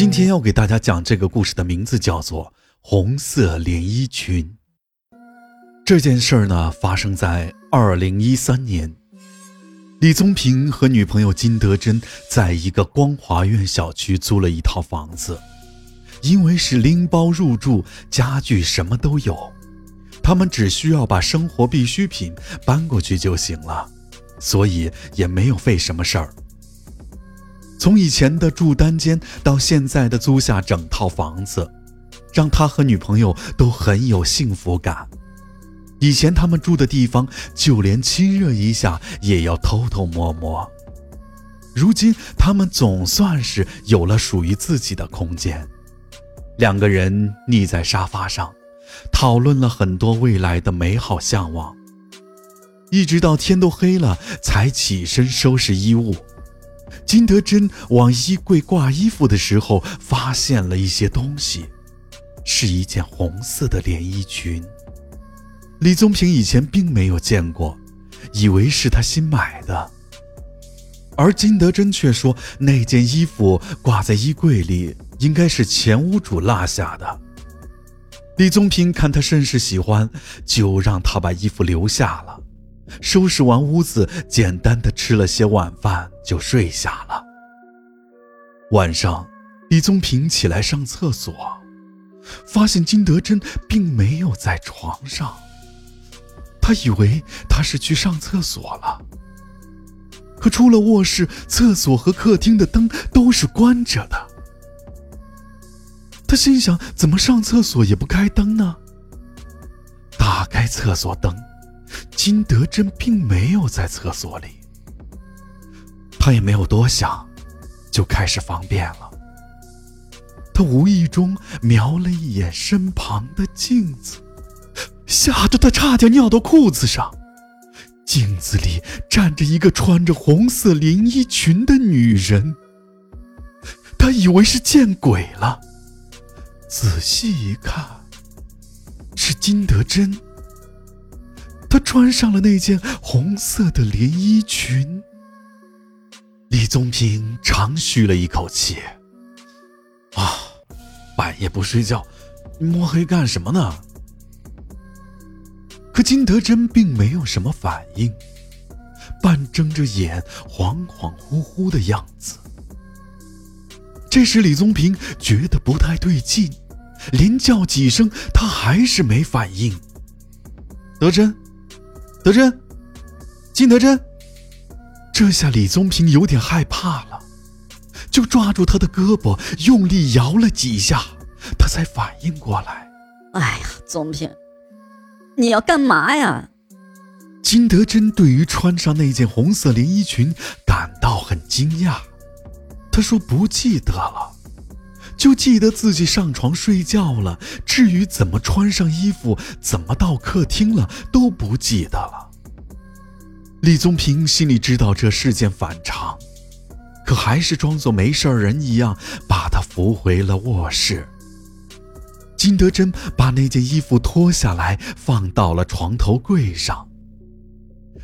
今天要给大家讲这个故事的名字叫做《红色连衣裙》。这件事儿呢，发生在二零一三年。李宗平和女朋友金德珍在一个光华苑小区租了一套房子，因为是拎包入住，家具什么都有，他们只需要把生活必需品搬过去就行了，所以也没有费什么事儿。从以前的住单间到现在的租下整套房子，让他和女朋友都很有幸福感。以前他们住的地方，就连亲热一下也要偷偷摸摸。如今他们总算是有了属于自己的空间，两个人腻在沙发上，讨论了很多未来的美好向往，一直到天都黑了才起身收拾衣物。金德珍往衣柜挂衣服的时候，发现了一些东西，是一件红色的连衣裙。李宗平以前并没有见过，以为是他新买的，而金德珍却说那件衣服挂在衣柜里，应该是前屋主落下的。李宗平看他甚是喜欢，就让他把衣服留下了。收拾完屋子，简单的吃了些晚饭，就睡下了。晚上，李宗平起来上厕所，发现金德珍并没有在床上。他以为他是去上厕所了，可出了卧室，厕所和客厅的灯都是关着的。他心想：怎么上厕所也不开灯呢？打开厕所灯。金德珍并没有在厕所里，他也没有多想，就开始方便了。他无意中瞄了一眼身旁的镜子，吓得他差点尿到裤子上。镜子里站着一个穿着红色连衣裙的女人，他以为是见鬼了，仔细一看，是金德珍。穿上了那件红色的连衣裙。李宗平长吁了一口气，啊，半夜不睡觉，摸黑干什么呢？可金德珍并没有什么反应，半睁着眼，恍恍惚惚的样子。这时，李宗平觉得不太对劲，连叫几声，他还是没反应。德珍。德珍，金德珍，这下李宗平有点害怕了，就抓住他的胳膊，用力摇了几下，他才反应过来。哎呀，宗平，你要干嘛呀？金德珍对于穿上那件红色连衣裙感到很惊讶，他说不记得了。就记得自己上床睡觉了，至于怎么穿上衣服、怎么到客厅了，都不记得了。李宗平心里知道这是件反常，可还是装作没事人一样，把他扶回了卧室。金德珍把那件衣服脱下来，放到了床头柜上，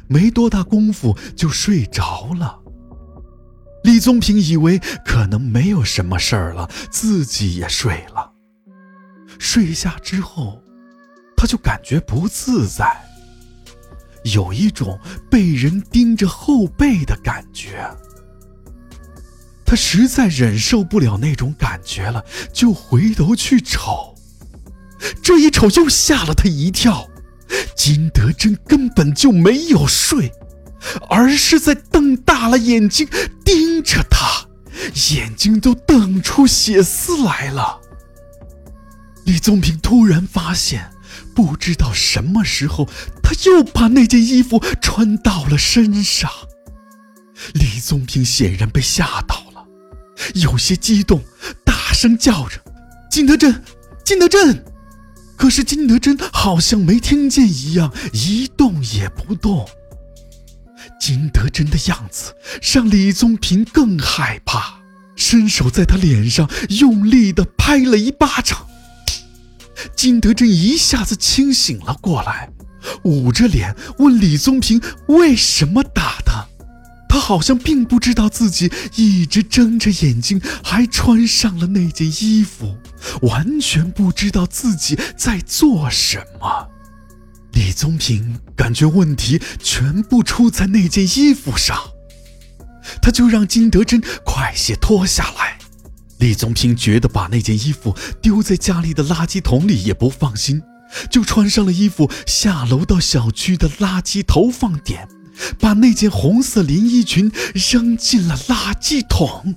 没多大功夫就睡着了。李宗平以为可能没有什么事儿了，自己也睡了。睡下之后，他就感觉不自在，有一种被人盯着后背的感觉。他实在忍受不了那种感觉了，就回头去瞅。这一瞅又吓了他一跳，金德珍根本就没有睡。而是在瞪大了眼睛着他，眼睛都瞪出血丝来了。李宗平突然发现，不知道什么时候，他又把那件衣服穿到了身上。李宗平显然被吓到了，有些激动，大声叫着：“金德镇，金德镇！”可是金德珍好像没听见一样，一动也不动。金德珍的样子让李宗平更害怕，伸手在他脸上用力地拍了一巴掌。金德珍一下子清醒了过来，捂着脸问李宗平为什么打。他他好像并不知道自己一直睁着眼睛，还穿上了那件衣服，完全不知道自己在做什么。李宗平感觉问题全部出在那件衣服上，他就让金德珍快些脱下来。李宗平觉得把那件衣服丢在家里的垃圾桶里也不放心，就穿上了衣服下楼到小区的垃圾投放点。把那件红色连衣裙扔进了垃圾桶。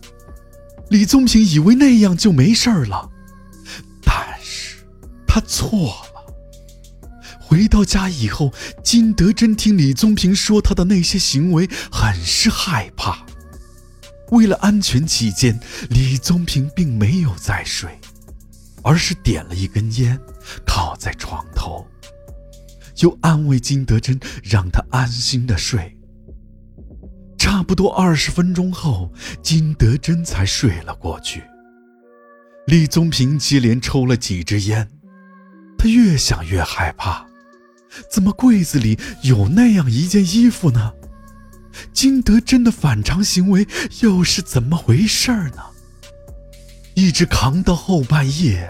李宗平以为那样就没事了，但是他错了。回到家以后，金德珍听李宗平说他的那些行为，很是害怕。为了安全起见，李宗平并没有再睡，而是点了一根烟，靠在床头。就安慰金德珍，让她安心的睡。差不多二十分钟后，金德珍才睡了过去。李宗平接连抽了几支烟，他越想越害怕，怎么柜子里有那样一件衣服呢？金德珍的反常行为又是怎么回事呢？一直扛到后半夜，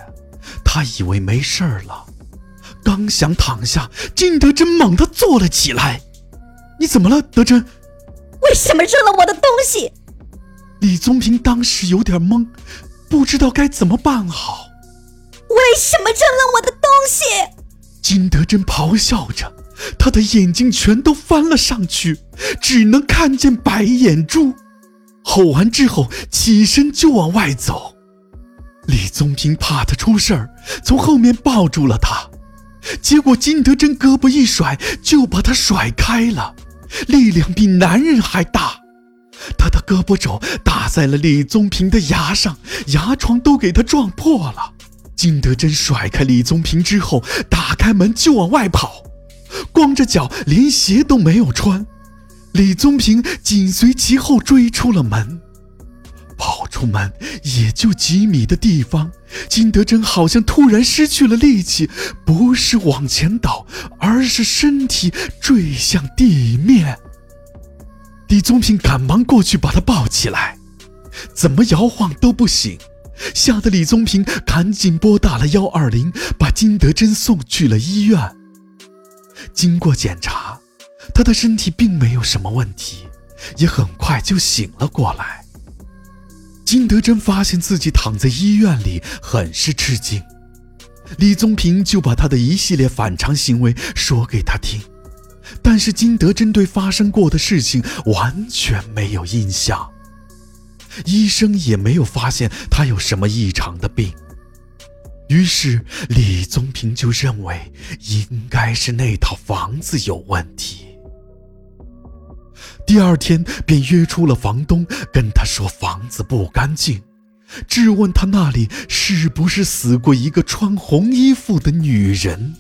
他以为没事了。刚想躺下，金德珍猛地坐了起来。“你怎么了，德珍？为什么扔了我的东西？”李宗平当时有点懵，不知道该怎么办好。“为什么扔了我的东西？”金德珍咆哮着，他的眼睛全都翻了上去，只能看见白眼珠。吼完之后，起身就往外走。李宗平怕他出事儿，从后面抱住了他。结果金德珍胳膊一甩，就把他甩开了，力量比男人还大。他的胳膊肘打在了李宗平的牙上，牙床都给他撞破了。金德珍甩开李宗平之后，打开门就往外跑，光着脚，连鞋都没有穿。李宗平紧随其后追出了门。跑出门也就几米的地方，金德珍好像突然失去了力气，不是往前倒，而是身体坠向地面。李宗平赶忙过去把他抱起来，怎么摇晃都不醒，吓得李宗平赶紧拨打了幺二零，把金德珍送去了医院。经过检查，他的身体并没有什么问题，也很快就醒了过来。金德珍发现自己躺在医院里，很是吃惊。李宗平就把他的一系列反常行为说给他听，但是金德珍对发生过的事情完全没有印象，医生也没有发现他有什么异常的病。于是李宗平就认为应该是那套房子有问题。第二天便约出了房东，跟他说房子不干净，质问他那里是不是死过一个穿红衣服的女人。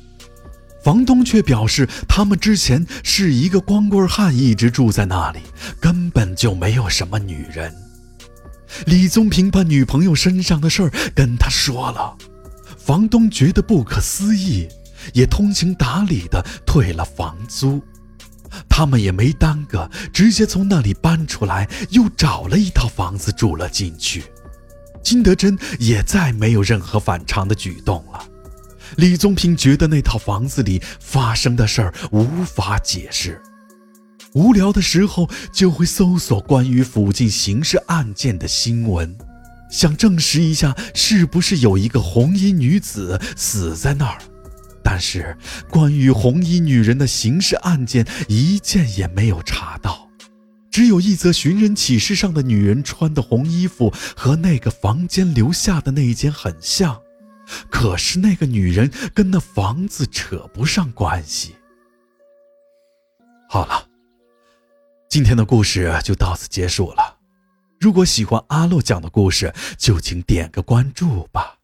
房东却表示，他们之前是一个光棍汉一直住在那里，根本就没有什么女人。李宗平把女朋友身上的事儿跟他说了，房东觉得不可思议，也通情达理的退了房租。他们也没耽搁，直接从那里搬出来，又找了一套房子住了进去。金德珍也再没有任何反常的举动了。李宗平觉得那套房子里发生的事儿无法解释，无聊的时候就会搜索关于附近刑事案件的新闻，想证实一下是不是有一个红衣女子死在那儿。但是，关于红衣女人的刑事案件一件也没有查到，只有一则寻人启事上的女人穿的红衣服和那个房间留下的那一间很像，可是那个女人跟那房子扯不上关系。好了，今天的故事就到此结束了。如果喜欢阿洛讲的故事，就请点个关注吧。